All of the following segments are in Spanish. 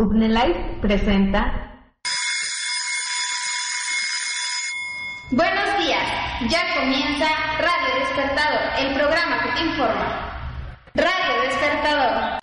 Life presenta. Buenos días, ya comienza Radio Despertador, el programa que te informa. Radio Despertador.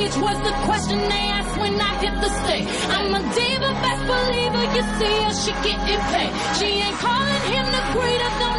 stage was the question they asked when I hit the stage. I'm a diva, best believer, you see her, she getting paid. She ain't calling him the greater, the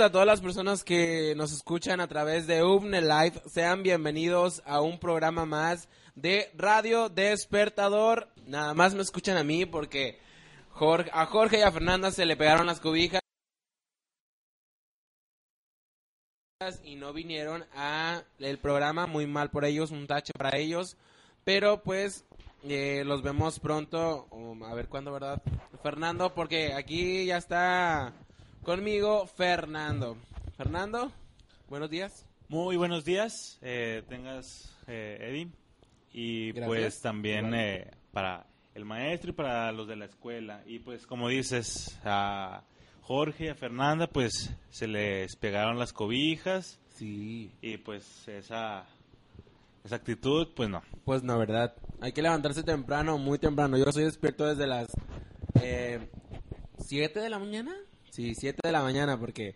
a todas las personas que nos escuchan a través de UBNE Live. Sean bienvenidos a un programa más de Radio Despertador. Nada más me escuchan a mí porque a Jorge y a Fernanda se le pegaron las cobijas y no vinieron a el programa. Muy mal por ellos, un tache para ellos. Pero pues eh, los vemos pronto. Oh, a ver cuándo, ¿verdad? Fernando, porque aquí ya está conmigo Fernando. Fernando, buenos días. Muy buenos días, eh, tengas eh, Eddie. Y Gracias. pues también eh, para el maestro y para los de la escuela. Y pues como dices, a Jorge y a Fernanda pues se les pegaron las cobijas Sí. y pues esa, esa actitud pues no. Pues no, ¿verdad? Hay que levantarse temprano, muy temprano. Yo soy despierto desde las 7 de la mañana. Sí, 7 de la mañana porque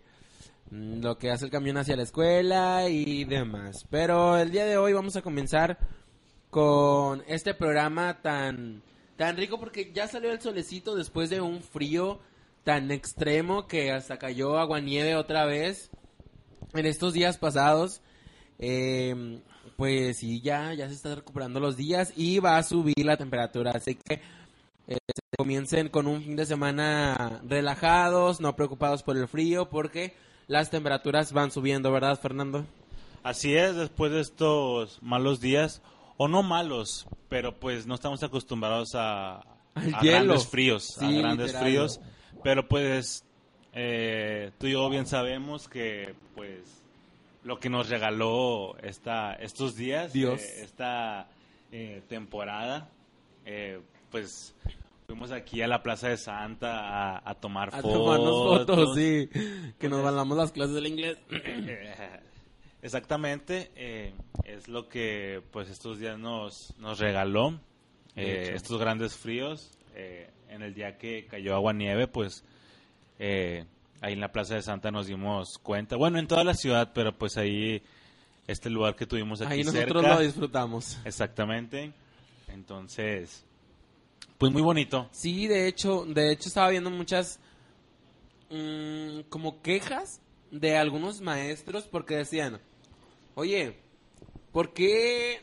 mm, lo que hace el camión hacia la escuela y demás. Pero el día de hoy vamos a comenzar con este programa tan tan rico porque ya salió el solecito después de un frío tan extremo que hasta cayó aguanieve otra vez en estos días pasados. Eh, pues sí, ya, ya se están recuperando los días y va a subir la temperatura. Así que eh, comiencen con un fin de semana relajados, no preocupados por el frío, porque las temperaturas van subiendo, ¿verdad, Fernando? Así es, después de estos malos días, o no malos, pero pues no estamos acostumbrados a, grandes fríos, a grandes literal. fríos, pero pues eh, tú y yo bien sabemos que pues lo que nos regaló esta, estos días, Dios. eh, esta eh, temporada, pues fuimos aquí a la Plaza de Santa a, a tomar A fotos. tomarnos fotos, sí. Que nos mandamos las clases del inglés. Exactamente, eh, es lo que pues estos días nos, nos regaló, eh, estos grandes fríos, eh, en el día que cayó agua nieve, pues eh, ahí en la Plaza de Santa nos dimos cuenta, bueno, en toda la ciudad, pero pues ahí, este lugar que tuvimos aquí Ahí nosotros cerca, lo disfrutamos. exactamente, entonces, pues muy bonito, Sí, de hecho, de hecho estaba viendo muchas mm, como quejas de algunos maestros porque decían, oye, ¿por qué?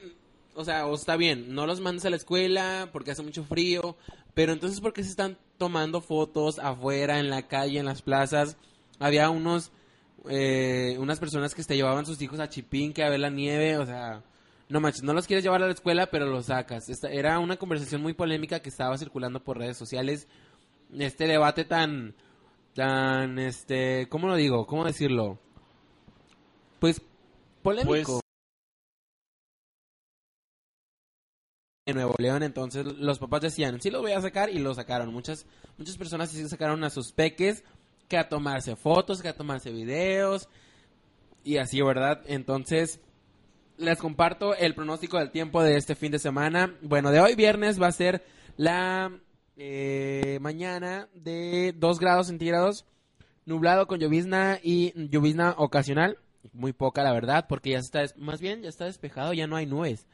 O sea, o está bien, no los mandes a la escuela porque hace mucho frío, pero entonces ¿por qué se están tomando fotos afuera, en la calle, en las plazas? Había unos, eh, unas personas que te llevaban sus hijos a Chipinque a ver la nieve, o sea, no manches, no los quieres llevar a la escuela, pero los sacas. Esta, era una conversación muy polémica que estaba circulando por redes sociales. Este debate tan, tan, este, ¿cómo lo digo? ¿Cómo decirlo? Pues, polémico. Pues- en Nuevo León, entonces los papás decían, sí los voy a sacar y lo sacaron. Muchas muchas personas sí sacaron a sus peques que a tomarse fotos, que a tomarse videos y así, ¿verdad? Entonces, les comparto el pronóstico del tiempo de este fin de semana. Bueno, de hoy viernes va a ser la eh, mañana de 2 grados centígrados, nublado con llovizna y llovizna ocasional. Muy poca, la verdad, porque ya está, más bien ya está despejado, ya no hay nubes.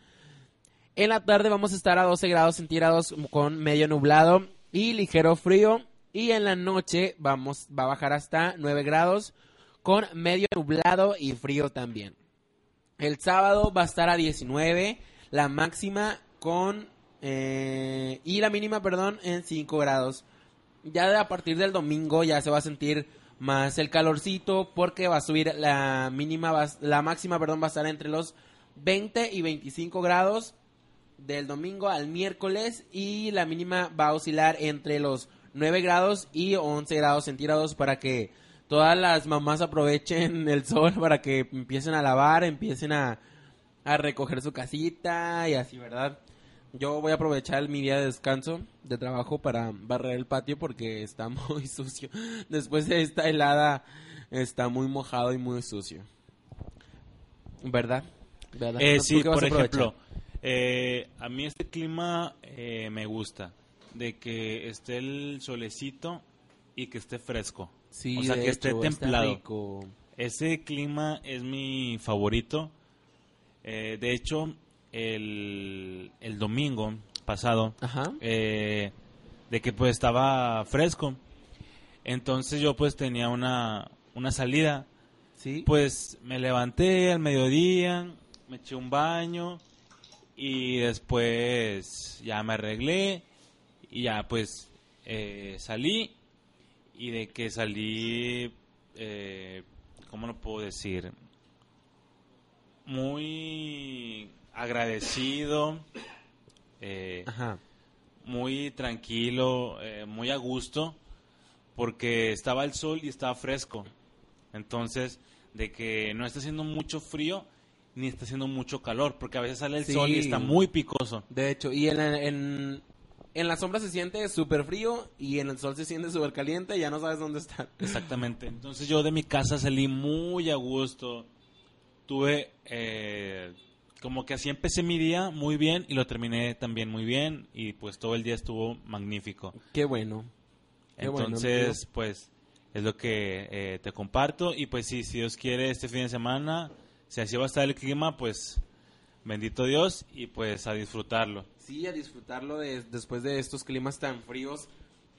En la tarde vamos a estar a 12 grados centígrados con medio nublado y ligero frío. Y en la noche vamos, va a bajar hasta 9 grados con medio nublado y frío también. El sábado va a estar a 19, la máxima con... eh, y la mínima, perdón, en 5 grados. Ya a partir del domingo ya se va a sentir más el calorcito porque va a subir la mínima, va- la máxima, perdón, va a estar entre los 20 y 25 grados del domingo al miércoles y la mínima va a oscilar entre los 9 grados y 11 grados centígrados para que todas las mamás aprovechen el sol para que empiecen a lavar, empiecen a, a recoger su casita y así, ¿verdad? Yo voy a aprovechar mi día de descanso de trabajo para barrer el patio porque está muy sucio. Después de esta helada está muy mojado y muy sucio. ¿Verdad? ¿Verdad? Eh, ¿Tú sí, por ejemplo, eh, a mí este clima eh, me gusta, de que esté el solecito y que esté fresco. Sí, o sea, que esté hecho, templado. rico. Ese clima es mi favorito. Eh, de hecho, el, el domingo pasado, Ajá. eh, de que pues estaba fresco. Entonces yo pues tenía una, una salida. Sí. Pues me levanté al mediodía, me eché un baño Y después ya me arreglé y ya pues eh, salí. Y de que salí, eh, ¿cómo lo puedo decir? Muy agradecido, eh, Ajá. muy tranquilo, eh, muy a gusto, porque estaba el sol y estaba fresco. Entonces, de que no está haciendo mucho frío ni está haciendo mucho calor, porque a veces sale el Sí. sol y está muy picoso. De hecho, y en, en, en la sombra se siente súper frío y en el sol se siente súper caliente y ya no sabes dónde estar. Exactamente. Entonces yo de mi casa salí muy a gusto. Tuve eh, como que así empecé mi día muy bien y lo terminé también muy bien y pues todo el día estuvo magnífico. Qué bueno. Qué bueno, Entonces pues es lo que eh, te comparto y pues sí, si Dios quiere este fin de semana, si así va a estar el clima, pues bendito Dios y pues a disfrutarlo. Sí, a disfrutarlo de- después de estos climas tan fríos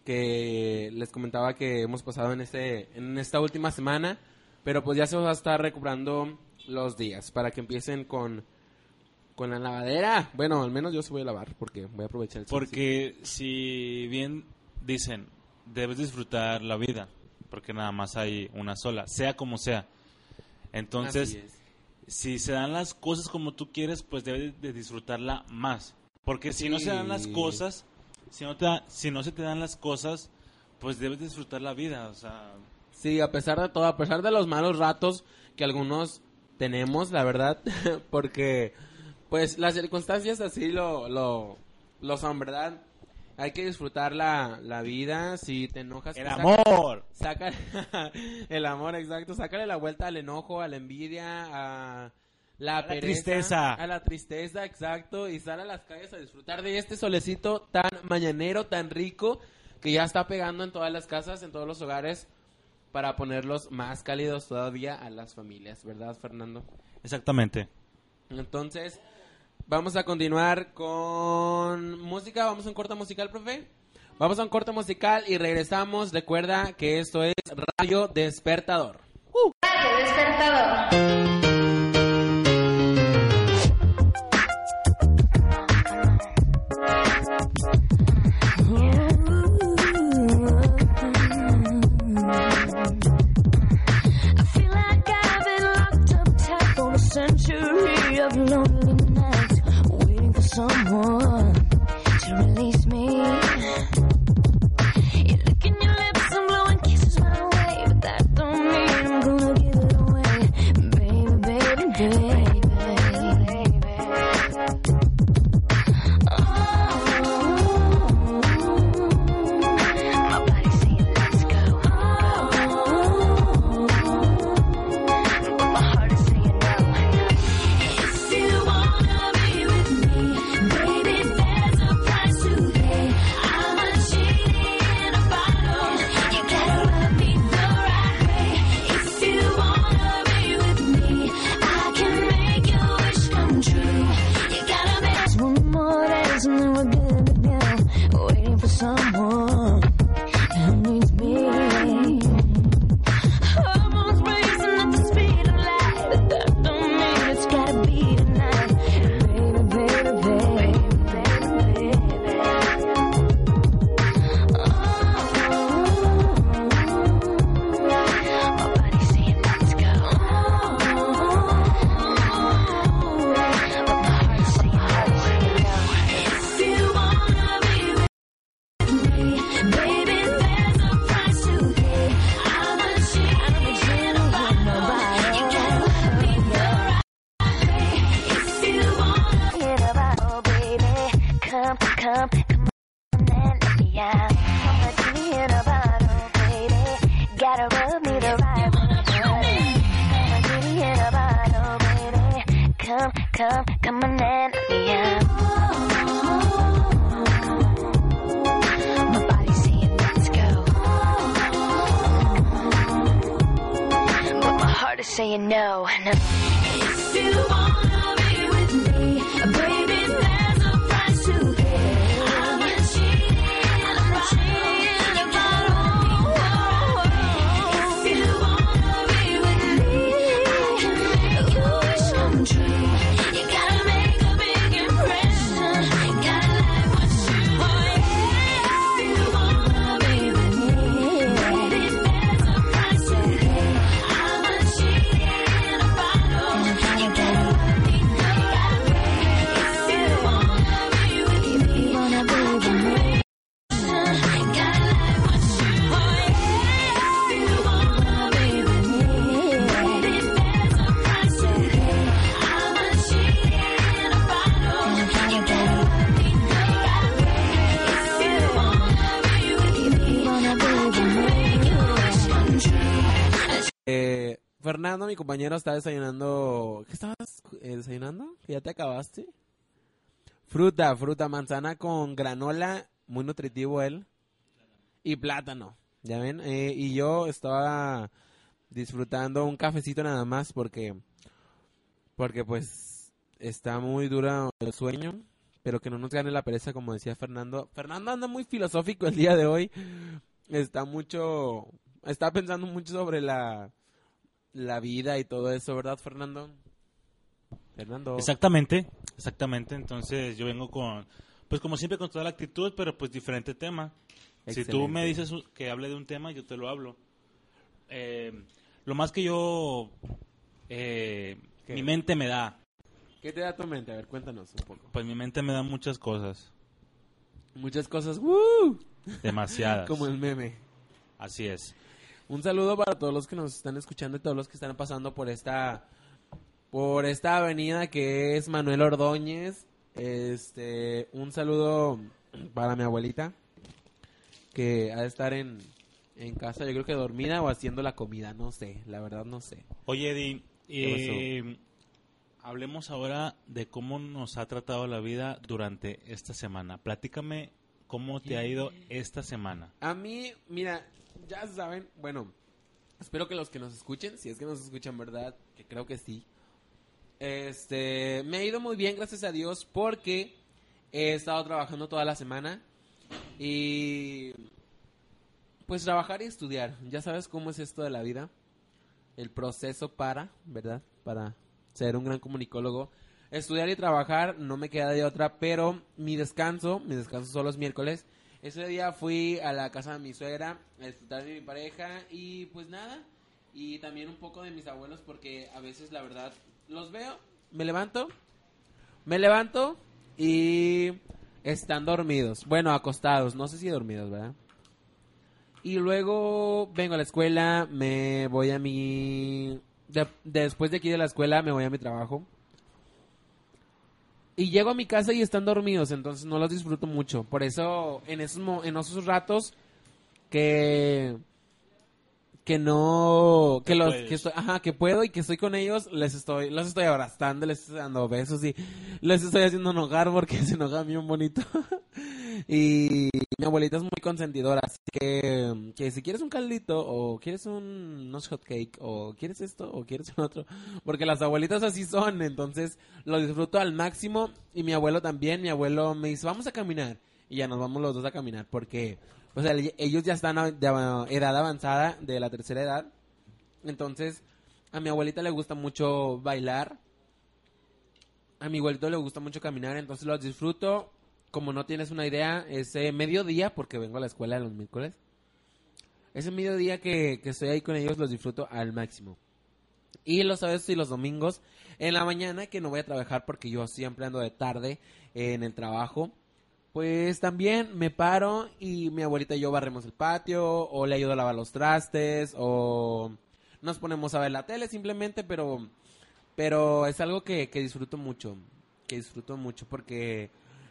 que les comentaba que hemos pasado en este en esta última semana, pero pues ya se va a estar recuperando los días para que empiecen con con la lavadera. Bueno, al menos yo se voy a lavar porque voy a aprovechar el Porque si bien dicen, debes disfrutar la vida, porque nada más hay una sola, sea como sea. Entonces. Si se dan las cosas como tú quieres, pues debes de disfrutarla más. Porque si no se dan las cosas, si no, te si no se te dan las cosas, pues debes disfrutar la vida. O sea, Sí, a pesar de todo, a pesar de los malos ratos que algunos tenemos, la verdad, porque pues las circunstancias así lo, lo, lo son, ¿verdad? Hay que disfrutar la, la vida, si te enojas... el pues, amor. Saca, el amor, exacto, sácale la vuelta al enojo, a la envidia, a la, A la pereza, tristeza. A la tristeza, exacto, y sal a las calles a disfrutar de este solecito tan mañanero, tan rico, que ya está pegando en todas las casas, en todos los hogares, para ponerlos más cálidos todavía a las familias, ¿verdad, Fernando? Exactamente. Entonces, vamos a continuar con música. Vamos a un corte musical, profe. Vamos a un corte musical y regresamos. Recuerda que esto es Radio Despertador. Radio Despertador. Mi compañero, está desayunando. ¿Qué estabas eh, desayunando? ¿Que ya te acabaste? Fruta, fruta, manzana con granola, muy nutritivo él. Y plátano, ¿ya ven? Eh, y yo estaba disfrutando un cafecito nada más porque, porque pues está muy duro el sueño, pero que no nos gane la pereza como decía Fernando. Fernando anda muy filosófico el día de hoy. Está mucho, está pensando mucho sobre la, la vida y todo eso, ¿verdad, Fernando? Fernando. Exactamente, exactamente. Entonces yo vengo con, pues como siempre con toda la actitud, pero pues diferente tema. Si tú me dices que hable de un tema, yo te lo hablo. Eh, lo más que yo, eh, mi mente me da, ¿Qué te da tu mente? A ver, cuéntanos un poco. pues mi mente me da muchas cosas, Muchas cosas, ¡woo! demasiadas. Como el meme. Así es. Un saludo para todos los que nos están escuchando y todos los que están pasando por esta por esta avenida que es Manuel Ordóñez. Este, un saludo para mi abuelita que ha de estar en, en casa, yo creo que dormida o haciendo la comida, no sé, la verdad no sé. Oye, ¿Qué eh, hablemos ahora de cómo nos ha tratado la vida durante esta semana. Platícame cómo te ha ido esta semana. A mí, mira, ya saben, bueno, espero que los que nos escuchen, si es que nos escuchan, ¿verdad? Que creo que sí. Este, me ha ido muy bien, gracias a Dios, porque he estado trabajando toda la semana y pues trabajar y estudiar. Ya sabes cómo es esto de la vida. El proceso para, ¿verdad? Para ser un gran comunicólogo. Estudiar y trabajar no me queda de otra, pero mi descanso, mi descanso son los miércoles. Ese día fui a la casa de mi suegra a disfrutar de mi pareja y pues nada. Y también un poco de mis abuelos porque a veces la verdad los veo, me levanto, me levanto y están dormidos. Bueno, acostados, no sé si dormidos, ¿verdad? Y luego vengo a la escuela, me voy a mi... de- después de aquí de la escuela me voy a mi trabajo. Y llego a mi casa y están dormidos, entonces no los disfruto mucho. Por eso, en esos, mo- en esos ratos que que no que los puedes. que estoy, ajá, que puedo y que estoy con ellos, les estoy los estoy abrazando, les estoy dando besos y les estoy haciendo enojar porque se enojan bien bonito. Y mi abuelita es muy consentidora, así que, que si quieres un caldito o quieres un unos hot cake o quieres esto o quieres un otro, porque las abuelitas así son, entonces lo disfruto al máximo y mi abuelo también, mi abuelo me dice, "Vamos a caminar." Y ya nos vamos los dos a caminar porque sea, ellos ya están de edad avanzada, de la tercera edad. Entonces, a mi abuelita le gusta mucho bailar. A mi abuelito le gusta mucho caminar, entonces los disfruto. Como no tienes una idea, ese mediodía, porque vengo a la escuela los miércoles. Ese mediodía que, que estoy ahí con ellos los disfruto al máximo. Y los sábados y los domingos en la mañana, que no voy a trabajar porque yo siempre ando de tarde en el trabajo. Pues también me paro y mi abuelita y yo barremos el patio, o le ayudo a lavar los trastes, o nos ponemos a ver la tele simplemente, pero, pero es algo que, que disfruto mucho, que disfruto mucho porque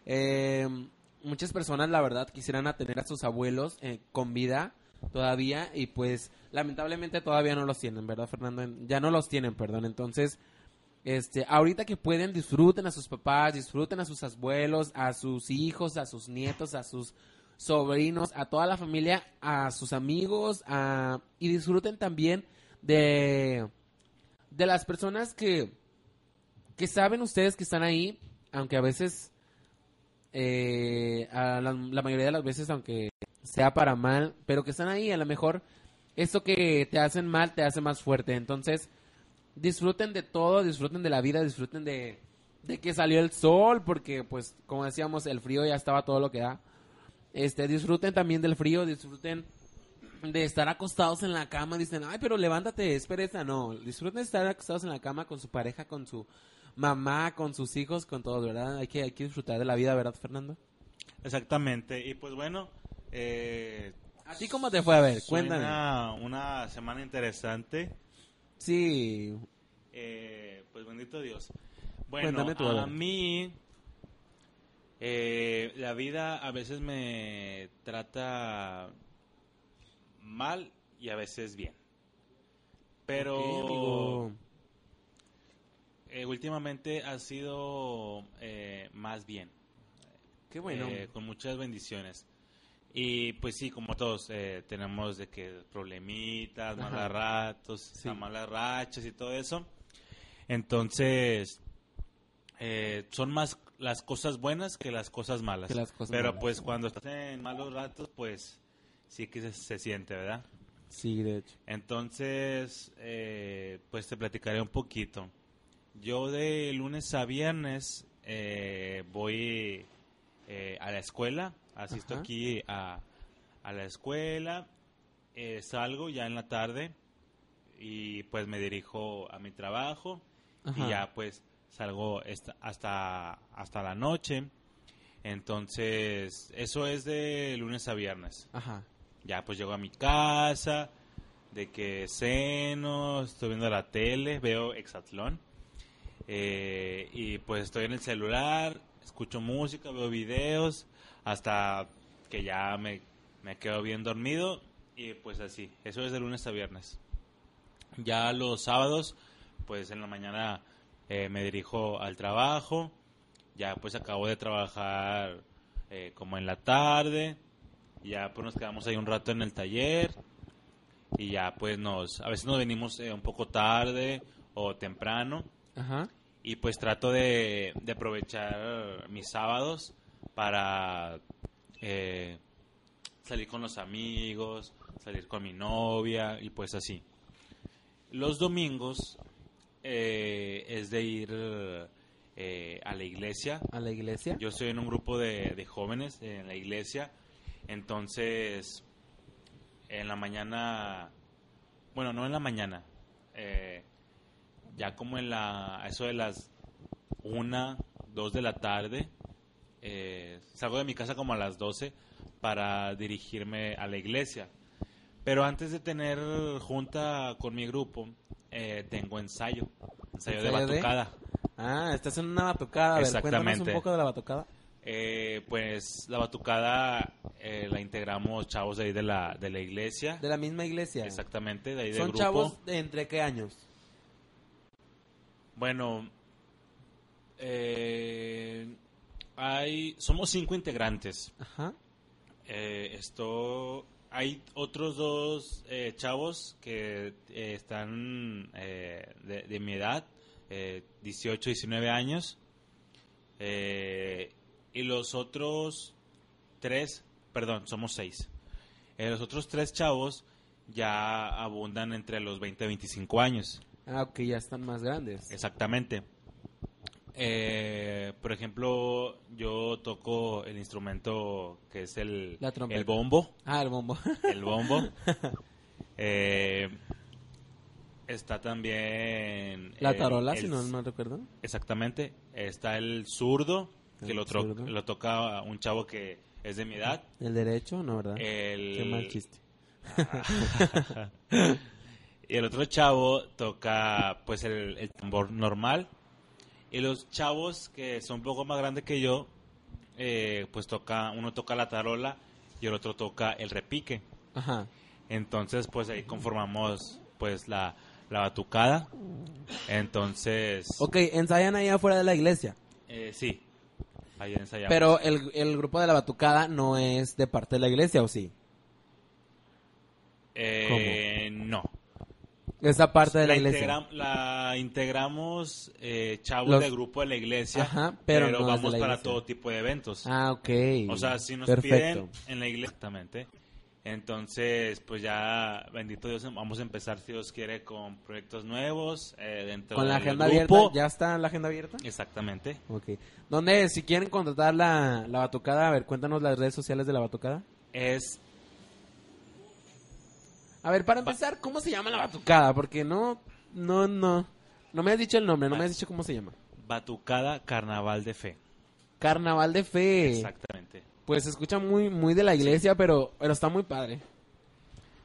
eh, muchas personas la verdad quisieran a tener a sus abuelos eh, con vida todavía y pues lamentablemente todavía no los tienen, ¿verdad Fernando? Ya no los tienen, perdón, entonces... Este, ahorita que pueden, disfruten a sus papás, disfruten a sus abuelos, a sus hijos, a sus nietos, a sus sobrinos, a toda la familia, a sus amigos, y disfruten también de, de las personas que, que saben ustedes que están ahí, aunque a veces, eh, a la, mayoría de las veces, aunque sea para mal, pero que están ahí, a lo mejor eso que te hacen mal te hace más fuerte. Entonces, disfruten de todo, disfruten de la vida, disfruten de, de que salió el sol, porque pues como decíamos, el frío ya estaba todo lo que da. Este, disfruten también del frío, disfruten de estar acostados en la cama, dicen, ay, pero levántate, es pereza, no, disfruten de estar acostados en la cama con su pareja, con su mamá, con sus hijos, con todos, ¿verdad? Hay que, hay que disfrutar de la vida, ¿verdad, Fernando? Exactamente. Y pues bueno, eh, ¿A ti cómo te fue? A ver, cuéntame. Una semana interesante. Sí, Eh, pues bendito Dios. Bueno, tú, a mí eh, la vida a veces me trata mal y a veces bien. Pero. Eh, últimamente ha sido eh, más bien. Qué bueno. eh, con muchas bendiciones. Y pues sí, como todos, eh, tenemos de que problemitas, Ajá. malas ratos, Sí. malas rachas y todo eso. Entonces, son más las cosas buenas que las cosas malas. Las cosas Pero malas. pues cuando estás en malos ratos, pues sí que se, se siente, ¿verdad? Sí, de hecho. Entonces, eh, pues te platicaré un poquito. Yo de lunes a viernes eh, voy eh, a la escuela, asisto Ajá. aquí a, a la escuela, eh, salgo ya en la tarde y pues me dirijo a mi trabajo Ajá. y ya pues salgo hasta, hasta la noche. Entonces, eso es de lunes a viernes. Ajá. Ya pues llego a mi casa, de que ceno, estoy viendo la tele, veo Exatlón. Eh, y pues estoy en el celular, escucho música, veo videos, hasta que ya me, me quedo bien dormido. Y pues así, eso es de lunes a viernes. Ya los sábados, pues en la mañana eh, me dirijo al trabajo. Ya pues acabo de trabajar eh, como en la tarde. Ya pues nos quedamos ahí un rato en el taller. Y ya pues nos, a veces nos venimos eh, un poco tarde o temprano. Ajá. Y pues trato de, de aprovechar mis sábados para eh, salir con los amigos, salir con mi novia y pues así. Los domingos eh, es de ir eh, a la iglesia. A la iglesia. Yo estoy en un grupo de, de jóvenes en la iglesia, entonces en la mañana, bueno, no en la mañana, eh, ya como en la, a eso de las una, dos de la tarde, eh, salgo de mi casa como a las 12 para dirigirme a la iglesia. Pero antes de tener junta con mi grupo, eh, tengo ensayo, ensayo de ¿Ensayo de? batucada. Ah, estás en una batucada. A ver, Exactamente. un poco de la batucada. Eh, pues la batucada eh, la integramos chavos de ahí de la, de la iglesia. De la misma iglesia. Exactamente, de ahí del ¿Son grupo. chavos de entre qué años? Bueno, eh, hay, somos cinco integrantes. Ajá. Eh, esto, hay otros dos eh, chavos que eh, están eh, de, de mi edad, eh, 18, 19 años. Y los otros tres, perdón, somos seis. Los otros tres chavos ya abundan entre los 20 y 25 años. Ah, ok, ya están más grandes. Exactamente. Eh, por ejemplo, yo toco el instrumento que es el, La el bombo. Ah, el bombo. El bombo. Eh, está también... la tarola, el- si no mal recuerdo. Exactamente. Está el zurdo, que lo, zurdo. lo toca un chavo que es de mi edad. El derecho, no, ¿verdad? El, Qué mal chiste. y el otro chavo toca pues el, el tambor normal. Y los chavos que son un poco más grandes que yo, eh, pues toca, uno toca la tarola y el otro toca el repique. Ajá. Entonces pues ahí conformamos pues la, la batucada. Entonces, Ok, ensayan ahí afuera de la iglesia. eh, sí, ahí ensayamos. Pero el, el grupo de la batucada no es de parte de la iglesia, ¿o sí? Eh. Esa parte de la, iglesia. la integramos eh, chavos Los- del grupo de la iglesia, Ajá, pero pero, no es de vamos para iglesia. todo tipo de eventos. Ah, ok. o sea, si nos Perfecto. piden en la iglesia, exactamente. Entonces, pues ya, bendito Dios, vamos a empezar, si Dios quiere, con proyectos nuevos eh, dentro Con la del agenda grupo. abierta. ¿Ya está la agenda abierta? Exactamente. Ok. ¿Dónde, si quieren contratar la, la batucada, a ver, cuéntanos las redes sociales de la batucada? Es A ver, para empezar, ¿cómo se llama la batucada? Porque no, no, no. No me has dicho el nombre, no me has dicho cómo se llama. Batucada Carnaval de Fe. Carnaval de Fe. Exactamente. Pues se escucha muy, muy de la iglesia, pero, pero está muy padre.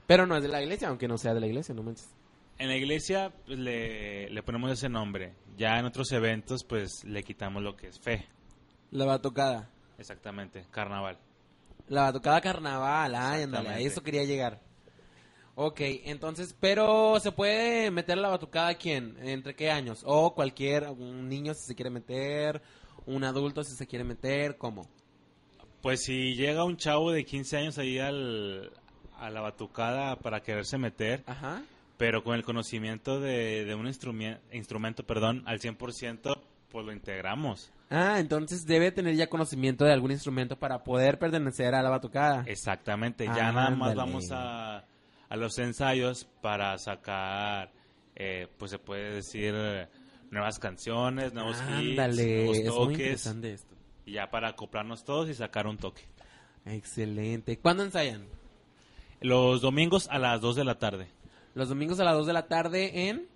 Pero no es de la iglesia, aunque no sea de la iglesia, no manches. En la iglesia pues, le, le ponemos ese nombre. Ya en otros eventos, pues le quitamos lo que es fe. La batucada. Exactamente, carnaval. La batucada carnaval, ay, ándale, a eso quería llegar. Ok, entonces, pero ¿se puede meter la batucada a quién? ¿Entre qué años? O cualquier, un niño si se quiere meter, un adulto si se quiere meter, ¿cómo? Pues si llega un chavo de 15 años ahí al, a la batucada para quererse meter, Ajá. pero con el conocimiento de, de un instrumento, instrumento perdón, al 100%, pues lo integramos. Ah, entonces debe tener ya conocimiento de algún instrumento para poder pertenecer a la batucada. Exactamente, ya nada más vamos a, a los ensayos para sacar, eh, pues se puede decir, nuevas canciones, nuevos hits, nuevos es muy toques, esto. y ya para acoplarnos todos y sacar un toque. Excelente. ¿Cuándo ensayan? Los domingos a las 2 de la tarde, Los domingos a las 2 de la tarde en...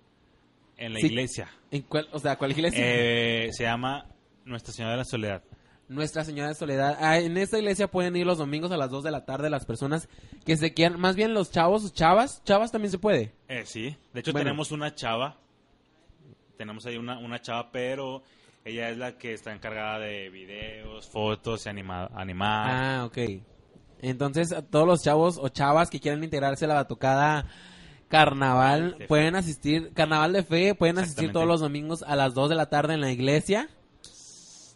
en la Sí. iglesia. ¿En cuál, o sea, ¿cuál iglesia? Eh, se llama Nuestra Señora de la Soledad. Nuestra Señora de Soledad. Ah, en esta iglesia pueden ir los domingos a las 2 de la tarde las personas que se quieran, más bien los chavos o chavas, chavas también se puede. Eh, sí, de hecho Bueno. tenemos una chava, tenemos ahí una, una chava, pero ella es la que está encargada de videos, fotos y anima, animar. Ah, ok. Entonces, a todos los chavos o chavas que quieran integrarse a la batucada carnaval pueden asistir, carnaval de fe, pueden asistir todos los domingos a las 2 de la tarde en la iglesia,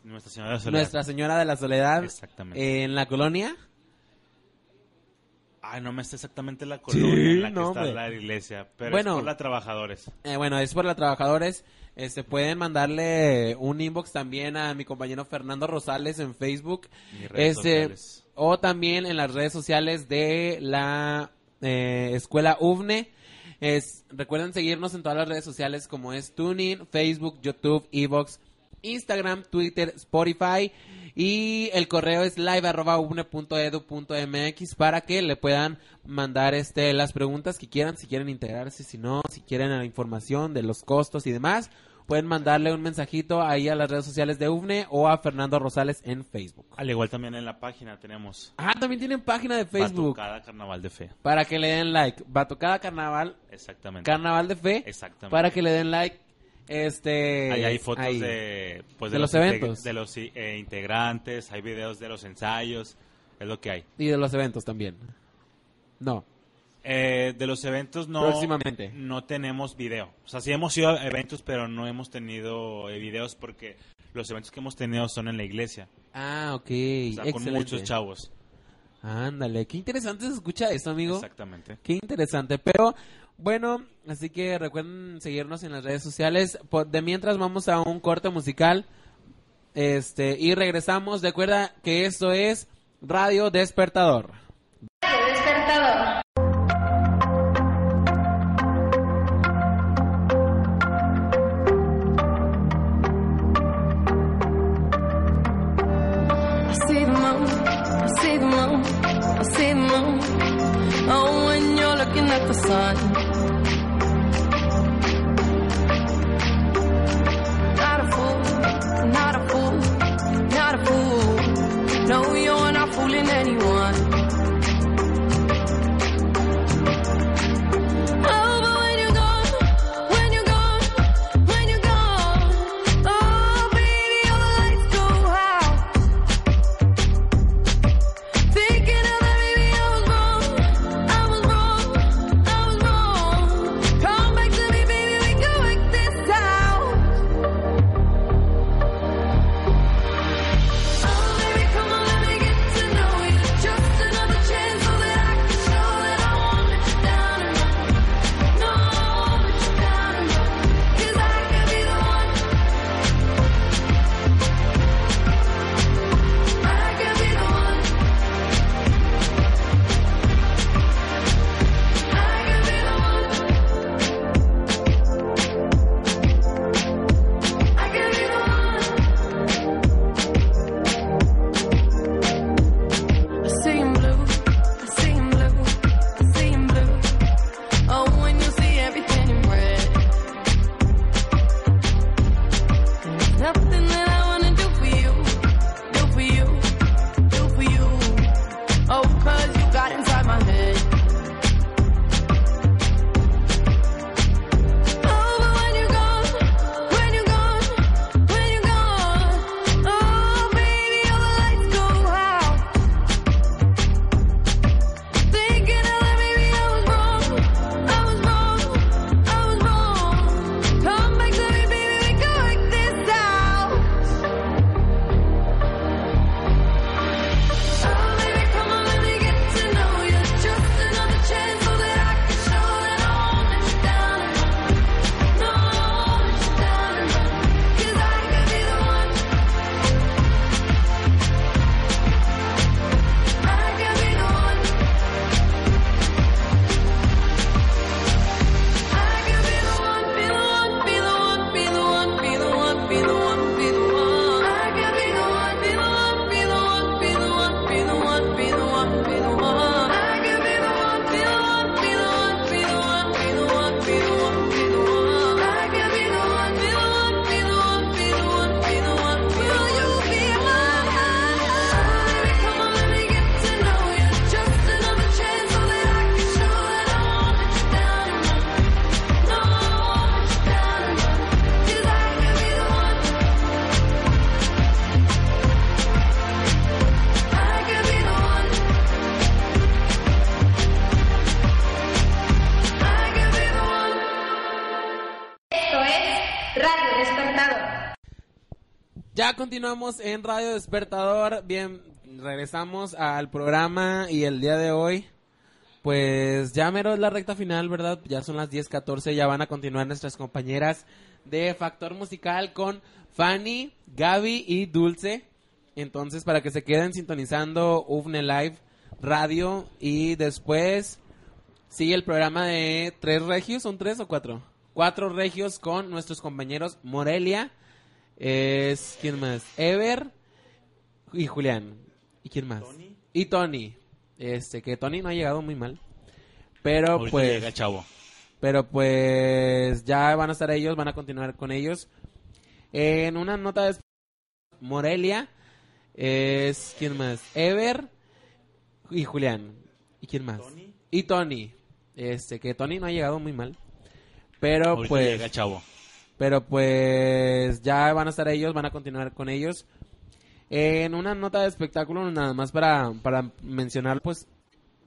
Nuestra Señora de la Soledad. Nuestra Señora de la Soledad, Exactamente. en la colonia. Ay, no me está exactamente la colonia en la que no, está hombre. la iglesia, pero Bueno. es por la trabajadores. Eh, bueno, es por los trabajadores. Este, pueden mandarle un inbox también a mi compañero Fernando Rosales en Facebook. Este, o también en las redes sociales de la eh, escuela UVNE. Es, recuerden seguirnos en todas las redes sociales como es Tuning, Facebook, YouTube, Evox, Instagram, Twitter, Spotify. Y el correo es live.uvne.edu.mx para que le puedan mandar este las preguntas que quieran, si quieren integrarse, si no, si quieren la información de los costos y demás. Pueden mandarle un mensajito ahí a las redes sociales de UVNE o a Fernando Rosales en Facebook. Al igual también en la página tenemos Ah, también tienen página de Facebook. Batucada Carnaval de Fe. Para que le den like. Batucada Carnaval, Exactamente. Carnaval de Fe. Exactamente. Para que le den like. Este. Ahí hay fotos ahí. de, pues, De los integ- eventos. de los eh, integrantes, hay videos de los ensayos, es lo que hay. Y de los eventos también. No. Eh, de los eventos no, Próximamente. no tenemos video. O sea, sí hemos ido a eventos, pero no hemos tenido eh, videos porque los eventos que hemos tenido son en la iglesia. Ah, ok. O sea, con muchos chavos. Ándale. Qué interesante se escucha eso, amigo. Exactamente. Qué interesante. Pero, bueno, así que recuerden seguirnos en las redes sociales. Por- de mientras vamos a un corte musical. Este, y regresamos. Recuerda que esto es Radio Despertador. Radio Despertador. I see the moon, I see the moon, I see the moon. Oh, when you're looking at the sun. Continuamos en Radio Despertador. Bien, regresamos al programa y el día de hoy, pues ya mero es la recta final, ¿verdad? Ya son las 10:14, ya van a continuar nuestras compañeras de Factor Musical con Fanny, Gaby y Dulce. Entonces, para que se queden sintonizando UFNE Live Radio y después sigue el programa de tres regios, ¿son tres o cuatro? Cuatro regios con nuestros compañeros Morelia, es, ¿quién más? Ever y Julián. ¿Y quién más? Y Tony. Este, que Tony no ha llegado muy mal. Pero Ahorita pues... llega, chavo. Pero pues ya van a estar ellos, van a continuar con ellos. En una nota de Morelia es quién más? Ever y Julián. ¿Y quién más? Y Tony. Este, que Tony no ha llegado muy mal. Pero Ahorita pues llega, chavo. Pero pues ya van a estar ellos, van a continuar con ellos. En una nota de espectáculo, nada más para, para mencionar, pues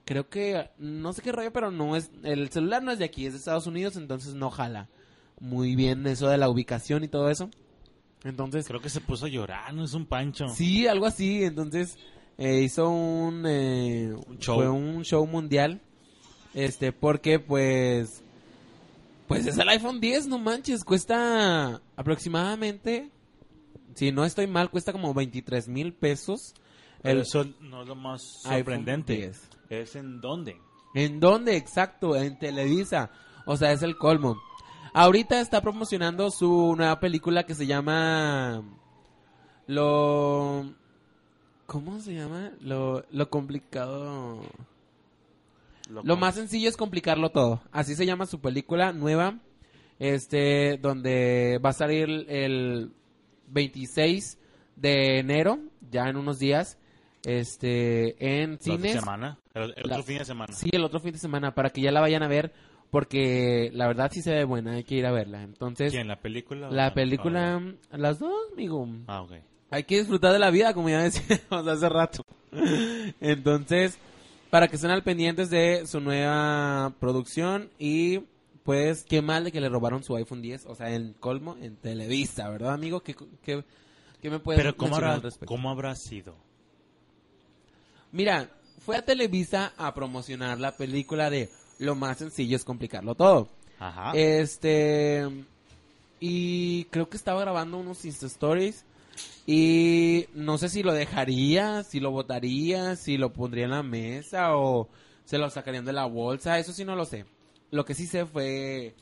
creo que, no sé qué rollo, pero no es, el celular no es de aquí, es de Estados Unidos, entonces no jala muy bien eso de la ubicación y todo eso. Entonces, Creo que se puso a llorar, no es un pancho. sí, algo así, entonces eh, hizo un, eh, Un show. fue un show mundial, este, porque pues, pues es el iPhone 10, no manches, cuesta aproximadamente, si no estoy mal, cuesta como 23 mil pesos. Pero El, eso no es lo más sorprendente. 10. Es en dónde. ¿En dónde? Exacto, en Televisa. O sea, es el colmo. Ahorita está promocionando su nueva película que se llama Lo ¿Cómo se llama? Lo, lo complicado. Lo más sencillo es complicarlo todo. Así se llama su película nueva. Este, donde va a salir el 26 de enero, ya en unos días. Este, en La cines. semana. El, el La- otro fin de semana. Sí, el otro fin de semana, para que ya la vayan a ver, porque la verdad sí se ve buena, hay que ir a verla. Entonces, ¿Quién? ¿La película? la la- película, las dos, amigo. Ah, ok. Hay que disfrutar de la vida, como ya decíamos hace rato. Entonces, para que estén al pendientes de su nueva producción y pues qué mal de que le robaron su iPhone 10, o sea, en colmo, en Televisa, ¿verdad, amigo? ¿Qué, qué, qué me puedes Pero ¿cómo mencionar habrá, al respecto? ¿cómo habrá sido? Mira, fue a Televisa a promocionar la película de Lo más sencillo es complicarlo todo. Ajá. Este. Y creo que estaba grabando unos Insta Stories. Y no sé si lo dejaría, si lo botaría, si lo pondría en la mesa o se lo sacarían de la bolsa. Eso sí no lo sé. Lo que sí sé fue.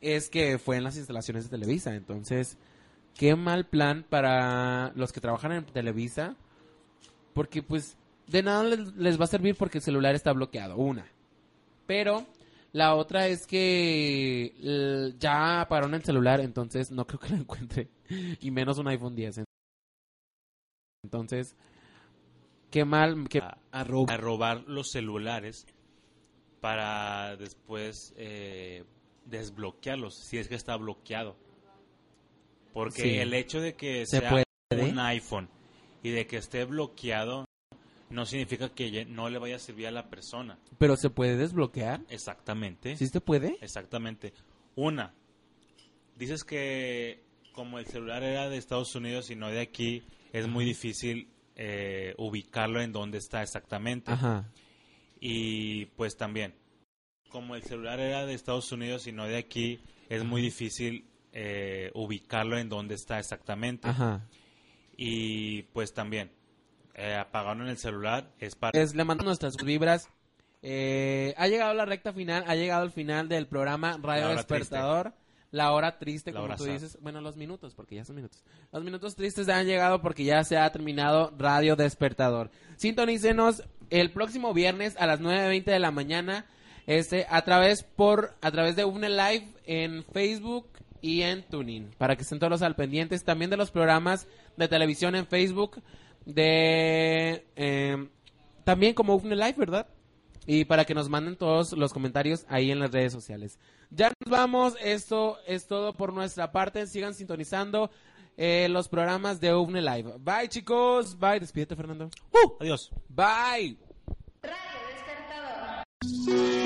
Es que fue en las instalaciones de Televisa. Entonces, qué mal plan para los que trabajan en Televisa. Porque, pues, de nada les, va a servir porque el celular está bloqueado. Una. Pero la otra es que ya pararon el celular, entonces no creo que lo encuentre. Y menos un iPhone 10. Entonces, qué mal que a, robar los celulares para después eh, desbloquearlos, si es que está bloqueado. Porque Sí. el hecho de que Se sea puede. un iPhone y de que esté bloqueado no significa que no le vaya a servir a la persona. Pero se puede desbloquear. Exactamente. ¿Sí se puede? Exactamente. Una, dices que como el celular era de Estados Unidos y no de aquí, es muy difícil eh, ubicarlo en dónde está exactamente. Ajá. Y pues también, como el celular era de Estados Unidos y no de aquí, es muy difícil eh, ubicarlo en dónde está exactamente. Ajá. Y pues también, eh, apagaron el celular, es para... Es, le mandamos nuestras vibras. Eh, ha llegado la recta final, ha llegado el final del programa Radio Despertador. La hora triste, La como hora tú sad. dices. Bueno, los minutos, porque ya son minutos. Los minutos tristes han llegado porque ya se ha terminado Radio Despertador. Sintonícenos el próximo viernes a las 9.20 de la mañana este, a través por a través de UNE Live en Facebook y en Tuning para que estén todos al pendientes también de los programas de televisión en Facebook de eh, también como UFNE Live, ¿verdad? Y para que nos manden todos los comentarios ahí en las redes sociales. Ya nos vamos, esto es todo por nuestra parte. Sigan sintonizando eh, los programas de UFNE Live. Bye chicos, bye, despídete Fernando. Adiós. Bye. Radio Despertador.